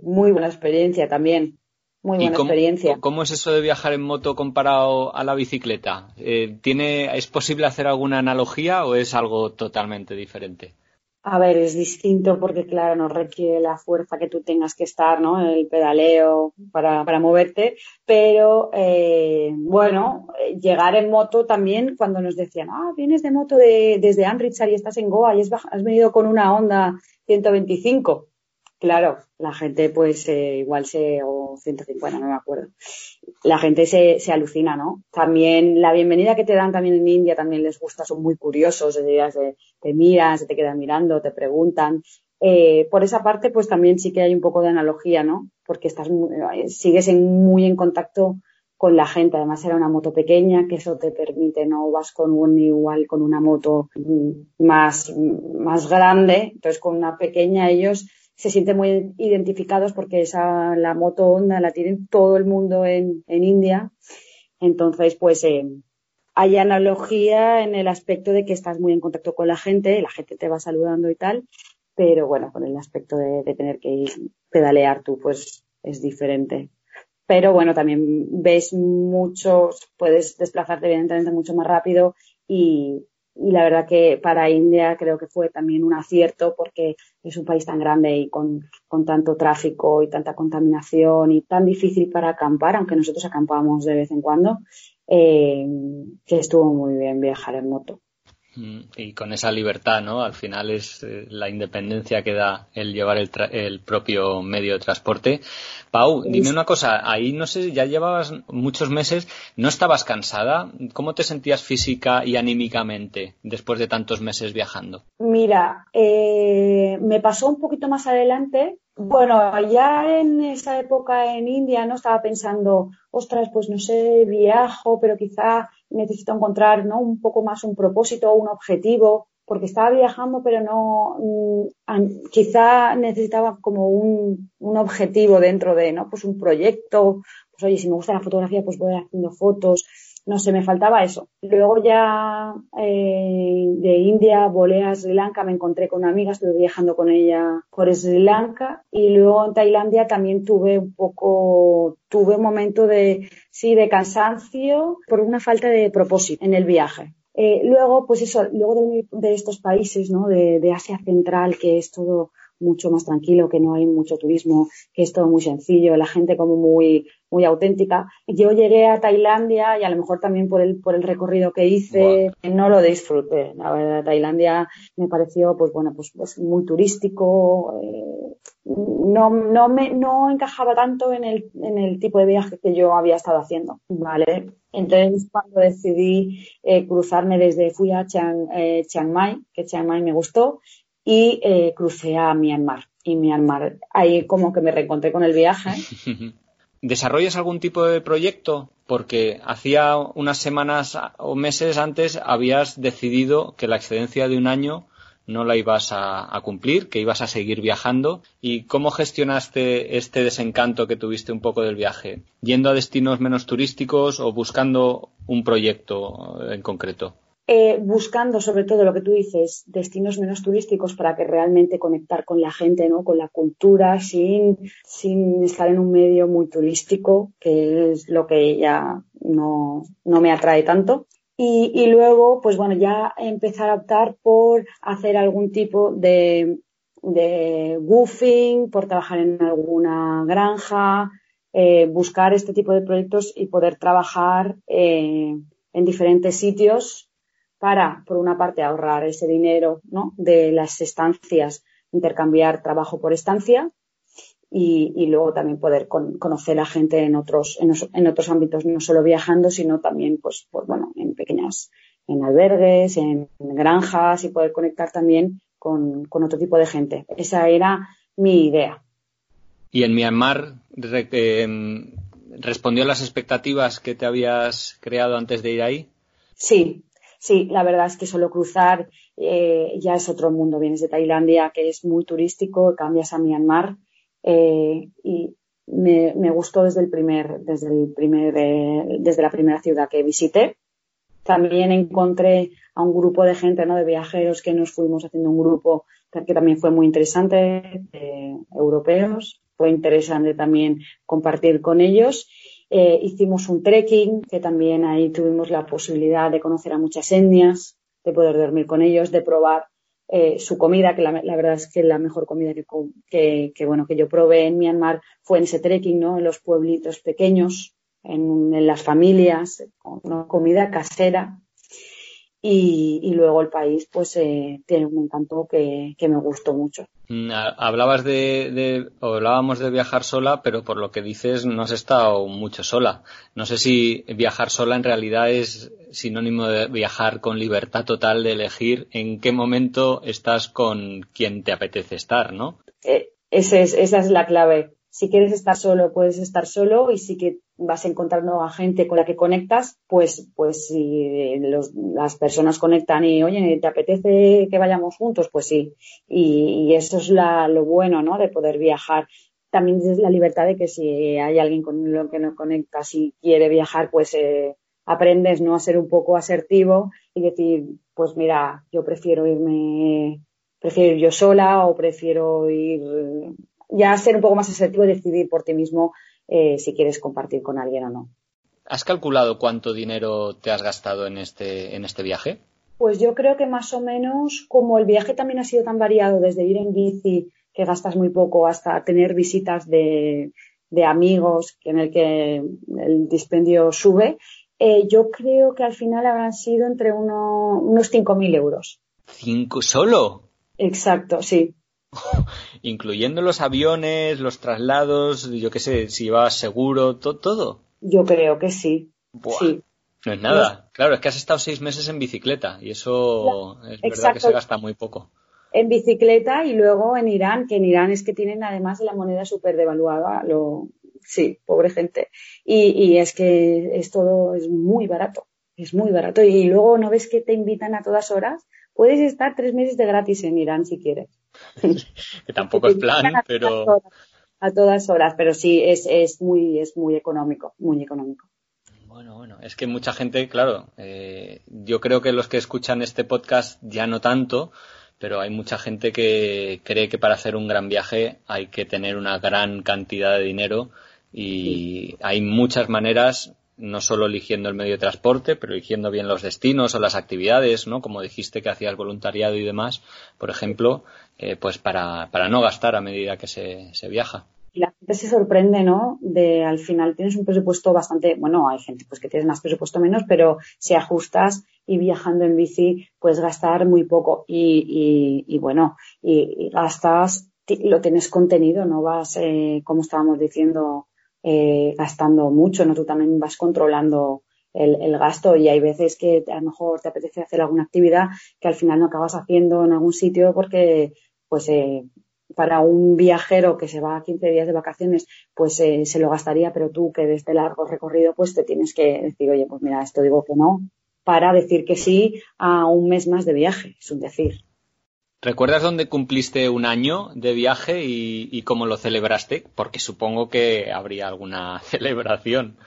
muy buena experiencia también. Muy buena cómo, experiencia. ¿Cómo es eso de viajar en moto comparado a la bicicleta? Eh, ¿tiene, ¿Es posible hacer alguna analogía o es algo totalmente diferente? A ver, es distinto porque, claro, no requiere la fuerza que tú tengas que estar, ¿no? El pedaleo para, para moverte. Pero, eh, bueno, llegar en moto también, cuando nos decían, ah, vienes de moto de, desde Amritsar y estás en Goa y has venido con una Honda 125 Claro, la gente pues eh, igual se, o 150, no me acuerdo. La gente se, se alucina, ¿no? También la bienvenida que te dan también en India también les gusta, son muy curiosos, de, te miran, se te quedan mirando, te preguntan. Eh, por esa parte pues también sí que hay un poco de analogía, ¿no? Porque estás, eh, sigues muy en contacto con la gente. Además era una moto pequeña, que eso te permite, no vas con un igual con una moto mm, más, más grande. Entonces con una pequeña ellos se sienten muy identificados porque esa, la moto Honda la tienen todo el mundo en, en India. Entonces, pues eh, hay analogía en el aspecto de que estás muy en contacto con la gente, la gente te va saludando y tal, pero bueno, con el aspecto de, tener que ir pedalear tú, pues es diferente. pero bueno, también ves muchos, puedes desplazarte evidentemente mucho más rápido y, y la verdad que para India creo que fue también un acierto porque es un país tan grande y con, con, tanto tráfico y tanta contaminación y tan difícil para acampar, aunque nosotros acampamos de vez en cuando, eh, que estuvo muy bien viajar en moto. Mm, y con esa libertad, ¿no? Al final es eh, la independencia que da el llevar el, el, propio medio de transporte. Pau, dime una cosa, ahí no sé, ya llevabas muchos meses, ¿no estabas cansada? ¿Cómo te sentías física y anímicamente después de tantos meses viajando? Mira, eh, me pasó un poquito más adelante. Bueno, ya en esa época en India no estaba pensando, ostras, pues no sé, viajo, pero quizá necesito encontrar ¿no? un poco más un propósito, un objetivo, porque estaba viajando, pero no, mm, quizá necesitaba como un, un, objetivo dentro de, ¿no? Pues un proyecto, pues oye, si me gusta la fotografía, pues voy haciendo fotos, no sé, me faltaba eso. Luego ya eh, de India volé a Sri Lanka, me encontré con una amiga, estuve viajando con ella por Sri Lanka y luego en Tailandia también tuve un poco, tuve un momento de, sí, de cansancio por una falta de propósito en el viaje. Eh, luego, pues eso, luego de, de estos países, ¿no? De, de Asia Central, que es todo mucho más tranquilo, que no hay mucho turismo, que es todo muy sencillo, la gente como muy, muy auténtica. Yo llegué a Tailandia y a lo mejor también por el, por el recorrido que hice, no lo disfruté. La verdad, Tailandia me pareció, pues bueno, pues, pues muy turístico, eh, no, no me, no encajaba tanto en el, en el tipo de viaje que yo había estado haciendo, ¿vale? Entonces, cuando decidí eh, cruzarme desde, fui a Chiang, eh, Chiang Mai, que Chiang Mai me gustó, y eh, crucé a Myanmar. Y Myanmar, ahí como que me reencontré con el viaje. ¿Desarrollas algún tipo de proyecto? Porque hacía unas semanas o meses antes habías decidido que la excedencia de un año no la ibas a, cumplir, que ibas a seguir viajando. ¿Y cómo gestionaste este desencanto que tuviste un poco del viaje? ¿Yendo a destinos menos turísticos o buscando un proyecto en concreto? Eh, buscando sobre todo lo que tú dices, destinos menos turísticos para que realmente conectar con la gente, ¿no? Con la cultura, sin, sin estar en un medio muy turístico, que es lo que ya no, no me atrae tanto. Y, y luego, pues bueno, ya empezar a optar por hacer algún tipo de, de goofing, por trabajar en alguna granja, eh, buscar este tipo de proyectos y poder trabajar eh, en diferentes sitios para, por una parte, ahorrar ese dinero ¿no? de las estancias, intercambiar trabajo por estancia y, y luego también poder con, conocer a gente en otros, en, en, otros ámbitos, no solo viajando, sino también, pues, pues bueno, en pequeñas, en albergues, en, en granjas y poder conectar también con, con, otro tipo de gente. Esa era mi idea. ¿Y en Myanmar eh, respondió a las expectativas que te habías creado antes de ir ahí? Sí, Sí, la verdad es que solo cruzar eh, ya es otro mundo. Vienes de Tailandia, que es muy turístico, cambias a Myanmar eh, y me, gustó desde el primer, desde el primer, eh, desde la primera ciudad que visité. También encontré a un grupo de gente, ¿no? De viajeros que nos fuimos haciendo un grupo que también fue muy interesante, europeos. Fue interesante también compartir con ellos eh, hicimos un trekking, que también ahí tuvimos la posibilidad de conocer a muchas etnias, de poder dormir con ellos, de probar eh, su comida, que la, verdad es que la mejor comida que, bueno, que yo probé en Myanmar fue en ese trekking, ¿no? En los pueblitos pequeños, en, en las familias, con una comida casera, y, y, luego el país pues eh, tiene un encanto que, que, me gustó mucho. Mm, hablabas de, de, o hablábamos de viajar sola, pero por lo que dices no has estado mucho sola. No sé si viajar sola en realidad es sinónimo de viajar con libertad total de elegir en qué momento estás con quien te apetece estar, ¿no? Eh, ese es, esa es la clave si quieres estar solo, puedes estar solo y si que vas encontrando a gente con la que conectas, pues, pues si los, las personas conectan y, oye, ¿te apetece que vayamos juntos? Pues sí. Y, y eso es la, lo bueno, ¿no? De poder viajar. También es la libertad de que si hay alguien con lo que no conectas y quiere viajar, pues eh, aprendes, ¿no? A ser un poco asertivo y decir, pues mira, yo prefiero irme, prefiero ir yo sola o prefiero ir ya ser un poco más asertivo y decidir por ti mismo eh, si quieres compartir con alguien o no. ¿Has calculado cuánto dinero te has gastado en este, en este viaje? Pues yo creo que más o menos, como el viaje también ha sido tan variado, desde ir en bici, que gastas muy poco, hasta tener visitas de, de amigos en el que el dispendio sube, eh, yo creo que al final habrán sido entre uno, unos 5.000 euros. ¿Cinco solo? Exacto, sí. Incluyendo los aviones, los traslados, yo qué sé, si vas seguro, todo. Yo creo que sí. sí. No es nada. Claro, es que has estado seis meses en bicicleta y eso es verdad que se gasta muy poco. En bicicleta y luego en Irán, que en Irán es que tienen además la moneda súper devaluada. Lo... Sí, pobre gente. Y, y es que es todo es muy barato. Es muy barato. Y luego no ves que te invitan a todas horas. Puedes estar tres meses de gratis en Irán si quieres. que tampoco es plan, pero. A todas horas, pero sí, es, es, muy, es muy económico, muy económico. Bueno, bueno, es que mucha gente, claro, eh, yo creo que los que escuchan este podcast ya no tanto, pero hay mucha gente que cree que para hacer un gran viaje hay que tener una gran cantidad de dinero y hay muchas maneras, no solo eligiendo el medio de transporte, pero eligiendo bien los destinos o las actividades, ¿no? Como dijiste que hacías voluntariado y demás, por ejemplo, eh, pues para, para no gastar a medida que se, se viaja y la gente se sorprende, ¿no? De al final tienes un presupuesto bastante, bueno, hay gente pues que tienes más presupuesto menos, pero si ajustas y viajando en bici puedes gastar muy poco y, y, bueno, y, gastas, lo tienes contenido, no vas, eh, como estábamos diciendo, eh, gastando mucho, ¿no? Tú también vas controlando el, gasto y hay veces que a lo mejor te apetece hacer alguna actividad que al final no acabas haciendo en algún sitio porque pues eh, para un viajero que se va a 15 días de vacaciones, pues eh, se lo gastaría, pero tú que desde largo recorrido, pues te tienes que decir, oye, pues mira, esto digo que no, para decir que sí a un mes más de viaje, es un decir. ¿Recuerdas dónde cumpliste un año de viaje y, cómo lo celebraste? Porque supongo que habría alguna celebración.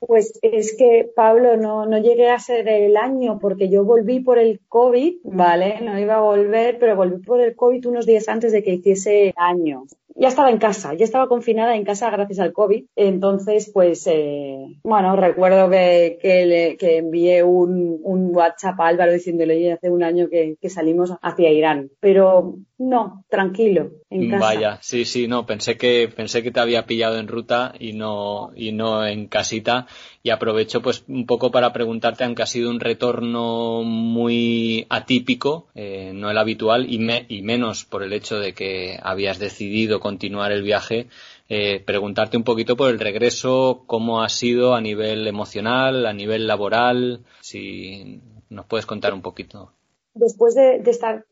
Pues es que, Pablo, no, no llegué a ser el año porque yo volví por el COVID, ¿vale? No iba a volver, pero volví por el COVID unos días antes de que hiciese año ya estaba en casa, ya estaba confinada en casa gracias al COVID. Entonces, pues, eh, bueno, recuerdo que, que, envié un, un, WhatsApp a Álvaro diciéndole, hace un año que, que, salimos hacia Irán. Pero no, tranquilo, en casa. Vaya, sí, sí, no, pensé que, pensé que te había pillado en ruta y no, y no en casita y aprovecho pues un poco para preguntarte, aunque ha sido un retorno muy atípico, eh, no el habitual, y, y, menos por el hecho de que habías decidido continuar el viaje, eh, preguntarte un poquito por el regreso, cómo ha sido a nivel emocional, a nivel laboral, si nos puedes contar un poquito. Después de, estar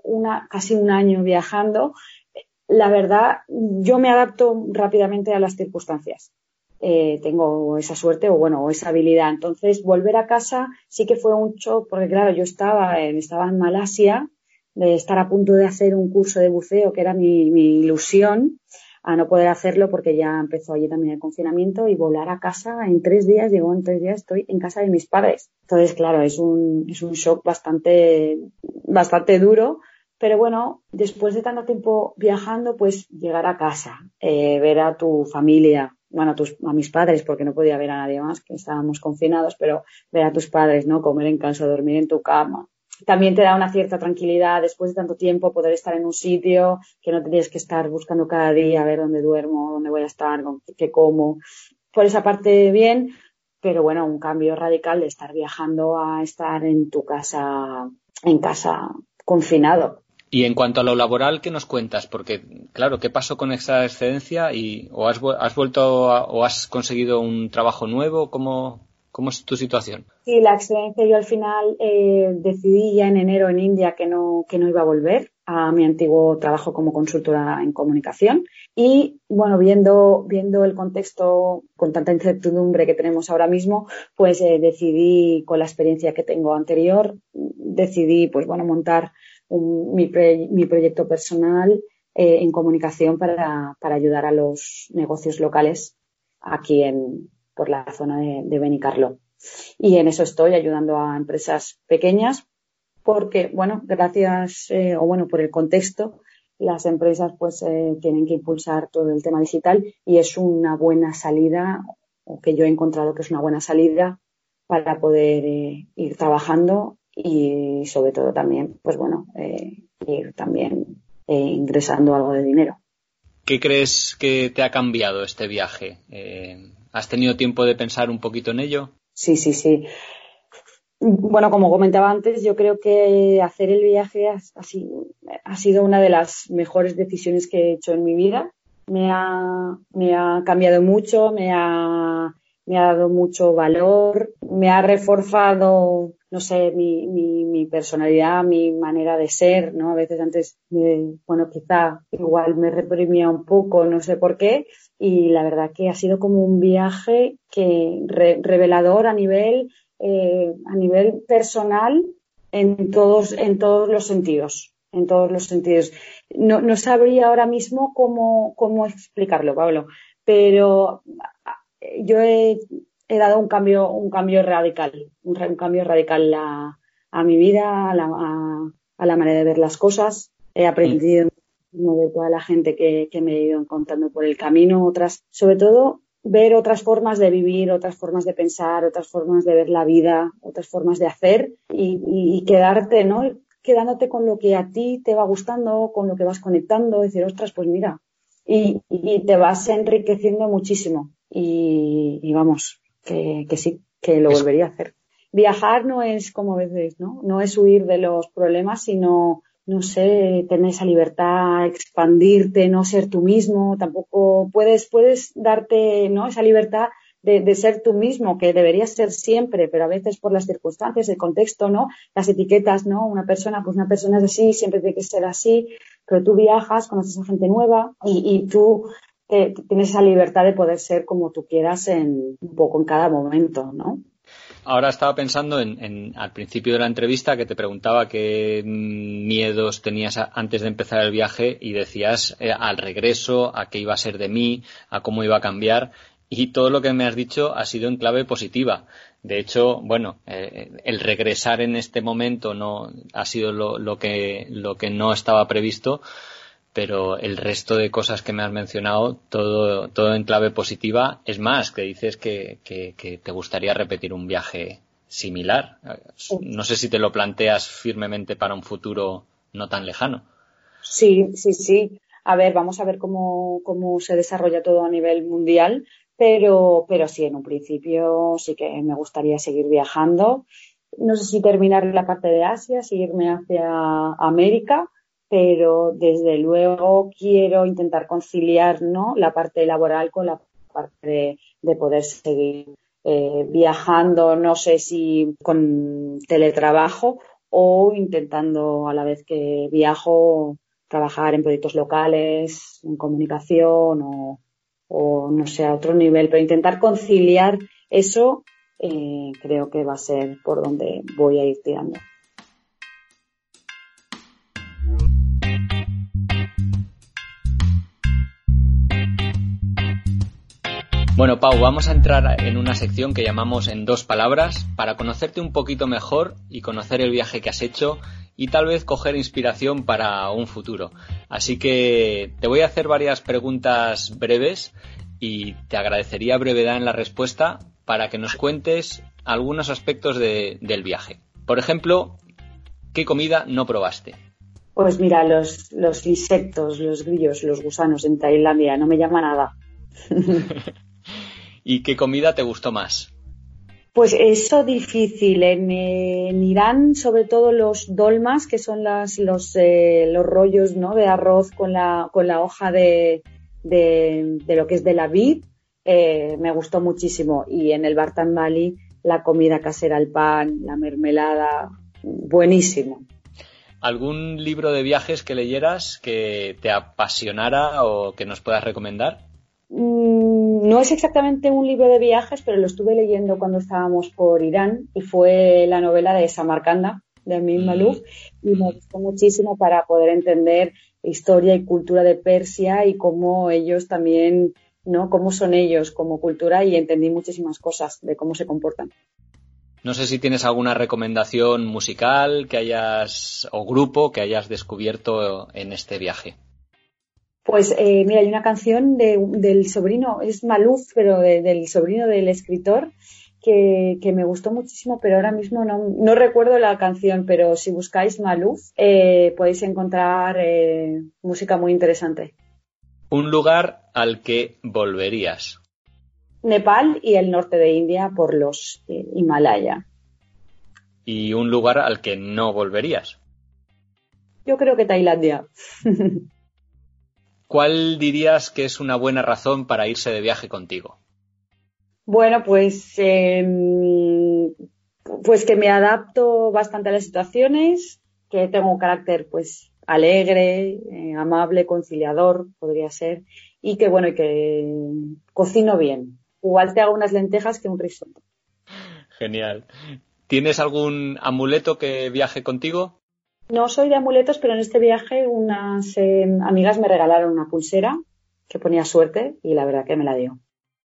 casi un año viajando, la verdad, yo me adapto rápidamente a las circunstancias. Eh, tengo esa suerte o bueno, esa habilidad. Entonces, volver a casa sí que fue un shock, porque claro, yo estaba, en, estaba en Malasia, de estar a punto de hacer un curso de buceo, que era mi, ilusión, a no poder hacerlo porque ya empezó allí también el confinamiento y volar a casa en tres días, llegó en tres días, estoy en casa de mis padres. Entonces, claro, es un, es un shock bastante, bastante duro, pero bueno, después de tanto tiempo viajando, pues llegar a casa, eh, ver a tu familia, bueno, a, tus, a mis padres, porque no podía ver a nadie más, que estábamos confinados, pero ver a tus padres, ¿no? Comer en casa, dormir en tu cama. También te da una cierta tranquilidad después de tanto tiempo poder estar en un sitio que no tienes que estar buscando cada día a ver dónde duermo, dónde voy a estar, qué como. Por esa parte bien, pero bueno, un cambio radical de estar viajando a estar en tu casa, en casa confinado. Y en cuanto a lo laboral, ¿qué nos cuentas? Porque, claro, ¿qué pasó con esa excedencia? Y, ¿O has, has vuelto o has conseguido un trabajo nuevo? ¿Cómo, ¿Cómo es tu situación? Sí, la excedencia yo al final eh, decidí ya en enero en India que no, que no iba a volver a mi antiguo trabajo como consultora en comunicación. Y bueno, viendo, viendo el contexto con tanta incertidumbre que tenemos ahora mismo, pues eh, decidí, con la experiencia que tengo anterior, decidí pues bueno, montar mi, mi, proyecto personal eh, en comunicación para, para, ayudar a los negocios locales aquí en, por la zona de, de Benicarlo. Y en eso estoy ayudando a empresas pequeñas porque, bueno, gracias, eh, o bueno, por el contexto, las empresas pues eh, tienen que impulsar todo el tema digital y es una buena salida, o que yo he encontrado que es una buena salida para poder eh, ir trabajando y sobre todo también, pues bueno, ir también ingresando algo de dinero. ¿Qué crees que te ha cambiado este viaje? ¿Has tenido tiempo de pensar un poquito en ello? Sí, sí, sí. Bueno, como comentaba antes, yo creo que hacer el viaje ha, sido una de las mejores decisiones que he hecho en mi vida. Me ha, me ha cambiado mucho, me ha, me ha dado mucho valor, me ha reforzado, no sé, mi, mi, mi, personalidad, mi manera de ser, ¿no? A veces antes, me, bueno, quizá igual me reprimía un poco, no sé por qué, y la verdad que ha sido como un viaje que revelador a nivel eh, a nivel personal en todos, en todos los sentidos. En todos los sentidos. No, no sabría ahora mismo cómo, cómo explicarlo, Pablo, pero yo he, he dado un cambio, un cambio radical, un, cambio radical a, a mi vida, a la, a, la, manera de ver las cosas. He aprendido de toda la gente que, que, me he ido encontrando por el camino, otras, sobre todo ver otras formas de vivir, otras formas de pensar, otras formas de ver la vida, otras formas de hacer y, quedarte, ¿no? Quedándote con lo que a ti te va gustando, con lo que vas conectando, decir, ostras, pues mira, y, te vas enriqueciendo muchísimo. Y, vamos, que, que, sí, que lo volvería a hacer. Viajar no es como a veces, ¿no? No es huir de los problemas, sino no sé, tener esa libertad, expandirte, no ser tú mismo, tampoco puedes, puedes darte, ¿no? Esa libertad de, de, ser tú mismo, que deberías ser siempre, pero a veces por las circunstancias, el contexto, ¿no? Las etiquetas, ¿no? Una persona, pues una persona es así, siempre tiene que ser así, pero tú viajas, conoces a gente nueva y, y tú eh, tienes esa libertad de poder ser como tú quieras en un poco en cada momento, ¿no? Ahora estaba pensando en, al principio de la entrevista que te preguntaba qué miedos tenías antes de empezar el viaje y decías eh, al regreso, a qué iba a ser de mí, a cómo iba a cambiar y todo lo que me has dicho ha sido en clave positiva. De hecho, bueno, eh, el regresar en este momento no ha sido lo, que, lo que no estaba previsto, pero el resto de cosas que me has mencionado, todo, todo en clave positiva. Es más, que dices que, te gustaría repetir un viaje similar. No sé si te lo planteas firmemente para un futuro no tan lejano. Sí, sí, sí. A ver, vamos a ver cómo, cómo se desarrolla todo a nivel mundial, pero, pero sí, en un principio sí que me gustaría seguir viajando. No sé si terminar la parte de Asia, seguirme hacia América pero desde luego quiero intentar conciliar ¿no? la parte laboral con la parte de, poder seguir eh, viajando, no sé si con teletrabajo o intentando a la vez que viajo trabajar en proyectos locales, en comunicación o, o no sé, a otro nivel, pero intentar conciliar eso eh, creo que va a ser por donde voy a ir tirando. Bueno, Pau, vamos a entrar en una sección que llamamos en dos palabras para conocerte un poquito mejor y conocer el viaje que has hecho y tal vez coger inspiración para un futuro. Así que te voy a hacer varias preguntas breves y te agradecería brevedad en la respuesta para que nos cuentes algunos aspectos del viaje. Por ejemplo, ¿qué comida no probaste? Pues mira, los, los insectos, los grillos, los gusanos en Tailandia, no me llama nada. ¿Y qué comida te gustó más? Pues eso difícil. En, Irán, sobre todo los dolmas, que son las, los, eh, los rollos ¿no? de arroz con la, con la hoja de, de, lo que es de la vid, eh, me gustó muchísimo. Y en el Bartan Bali, la comida casera, el pan, la mermelada, buenísimo. ¿Algún libro de viajes que leyeras que te apasionara o que nos puedas recomendar? Mm, no es exactamente un libro de viajes, pero lo estuve leyendo cuando estábamos por Irán y fue la novela de Samarcanda, de Amin mm. Malouf, y me gustó muchísimo para poder entender historia y cultura de Persia y cómo ellos también, ¿no? Cómo son ellos como cultura y entendí muchísimas cosas de cómo se comportan. No sé si tienes alguna recomendación musical que hayas o grupo que hayas descubierto en este viaje. Pues eh, mira, hay una canción del sobrino, es Maluf, pero del sobrino del escritor, que, me gustó muchísimo, pero ahora mismo no, recuerdo la canción, pero si buscáis Maluf eh, podéis encontrar eh, música muy interesante. Un lugar al que volverías. Nepal y el norte de India por los eh, Himalaya. ¿Y un lugar al que no volverías? Yo creo que Tailandia. ¿Cuál dirías que es una buena razón para irse de viaje contigo? Bueno, pues, em, pues que me adapto bastante a las situaciones, que tengo un carácter pues alegre, eh, amable, conciliador, podría ser, y que bueno, y que cocino bien. Igual te hago unas lentejas que un risotto. Genial. ¿Tienes algún amuleto que viaje contigo? No soy de amuletos, pero en este viaje unas em, amigas me regalaron una pulsera que ponía suerte y la verdad que me la dio.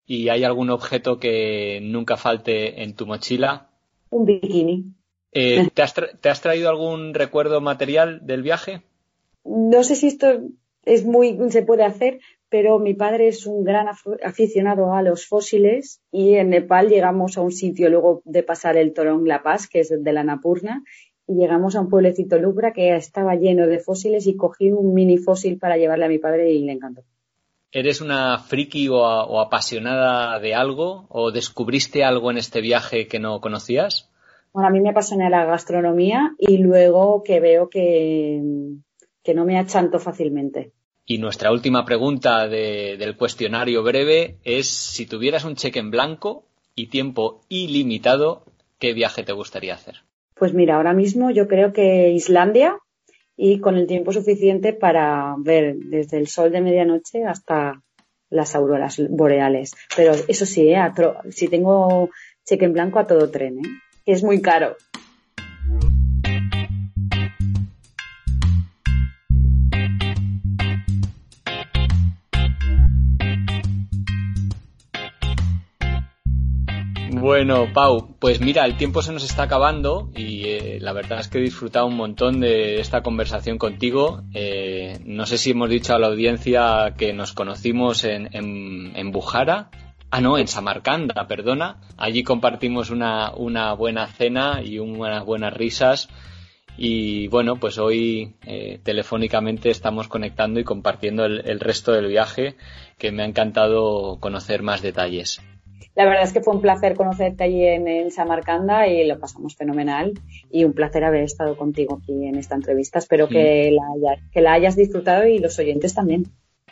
¿Y hay algún objeto que nunca falte en tu mochila? Un bikini. Eh, ¿te, has ¿te, has traído algún recuerdo material del viaje? No sé si esto es muy se puede hacer, pero mi padre es un gran aficionado a los fósiles y en Nepal llegamos a un sitio luego de pasar el Torong La Paz, que es de la Napurna, y llegamos a un pueblecito Lubra que estaba lleno de fósiles y cogí un mini fósil para llevarle a mi padre y le encantó. ¿Eres una friki o, o apasionada de algo o descubriste algo en este viaje que no conocías? Bueno, a mí me apasiona la gastronomía y luego que veo que, que no me achanto fácilmente. Y nuestra última pregunta del cuestionario breve es si tuvieras un cheque en blanco y tiempo ilimitado, ¿qué viaje te gustaría hacer? Pues mira, ahora mismo yo creo que Islandia y con el tiempo suficiente para ver desde el sol de medianoche hasta las auroras boreales. Pero eso sí, ¿eh? si tengo cheque en blanco a todo tren, ¿eh? es muy caro. Bueno, Pau, pues mira, el tiempo se nos está acabando y eh, la verdad es que he disfrutado un montón de esta conversación contigo. Eh, no sé si hemos dicho a la audiencia que nos conocimos en, en, Bujara. Ah, no, en Samarcanda, perdona. Allí compartimos una, buena cena y unas buenas risas. Y bueno, pues hoy eh, telefónicamente estamos conectando y compartiendo el resto del viaje, que me ha encantado conocer más detalles. La verdad es que fue un placer conocerte allí en, Samarcanda y lo pasamos fenomenal y un placer haber estado contigo aquí en esta entrevista. Espero que, la que la hayas disfrutado y los oyentes también.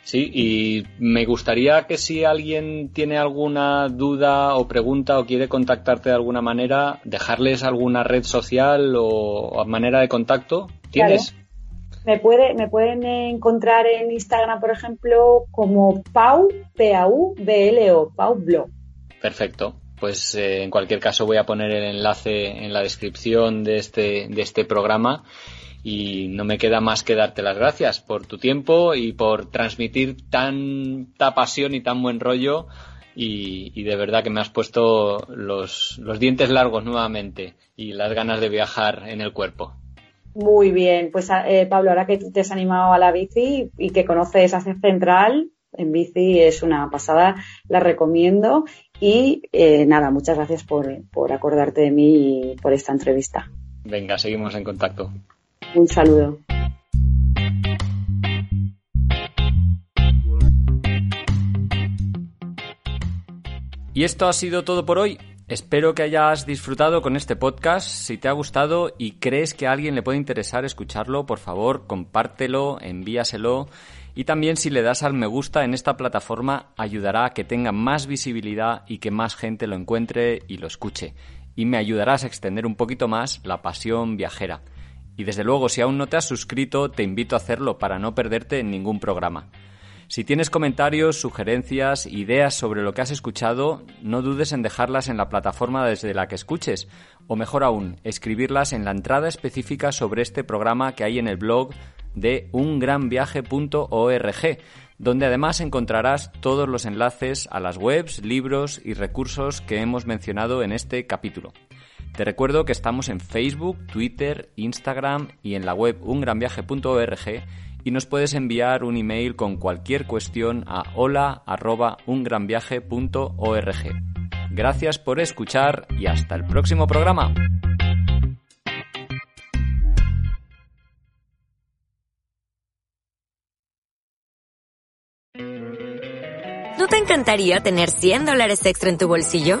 Sí, y me gustaría que si alguien tiene alguna duda o pregunta o quiere contactarte de alguna manera, dejarles alguna red social o, manera de contacto. ¿Tienes? Me, puede, me pueden encontrar en Instagram, por ejemplo, como Pau, P-A-U-B-L-O, Pau Blog. Perfecto. Pues eh, en cualquier caso voy a poner el enlace en la descripción de este, de este programa y no me queda más que darte las gracias por tu tiempo y por transmitir tanta pasión y tan buen rollo y, de verdad que me has puesto los, los, dientes largos nuevamente y las ganas de viajar en el cuerpo. Muy bien, pues eh, Pablo, ahora que te has animado a la bici y que conoces Hacer Central, en bici es una pasada, la recomiendo y eh, nada, muchas gracias por, por acordarte de mí y por esta entrevista. Venga, seguimos en contacto. Un saludo. Y esto ha sido todo por hoy. Espero que hayas disfrutado con este podcast. Si te ha gustado y crees que a alguien le puede interesar escucharlo, por favor, compártelo, envíaselo y también si le das al me gusta en esta plataforma ayudará a que tenga más visibilidad y que más gente lo encuentre y lo escuche. Y me ayudarás a extender un poquito más la pasión viajera. Y desde luego, si aún no te has suscrito, te invito a hacerlo para no perderte ningún programa. Si tienes comentarios, sugerencias, ideas sobre lo que has escuchado, no dudes en dejarlas en la plataforma desde la que escuches, o mejor aún, escribirlas en la entrada específica sobre este programa que hay en el blog de ungranviaje.org, donde además encontrarás todos los enlaces a las webs, libros y recursos que hemos mencionado en este capítulo. Te recuerdo que estamos en Facebook, Twitter, Instagram y en la web ungranviaje.org y nos puedes enviar un email con cualquier cuestión a hola@ungranviaje.org. Gracias por escuchar y hasta el próximo programa. ¿No te encantaría tener 100 dólares extra en tu bolsillo?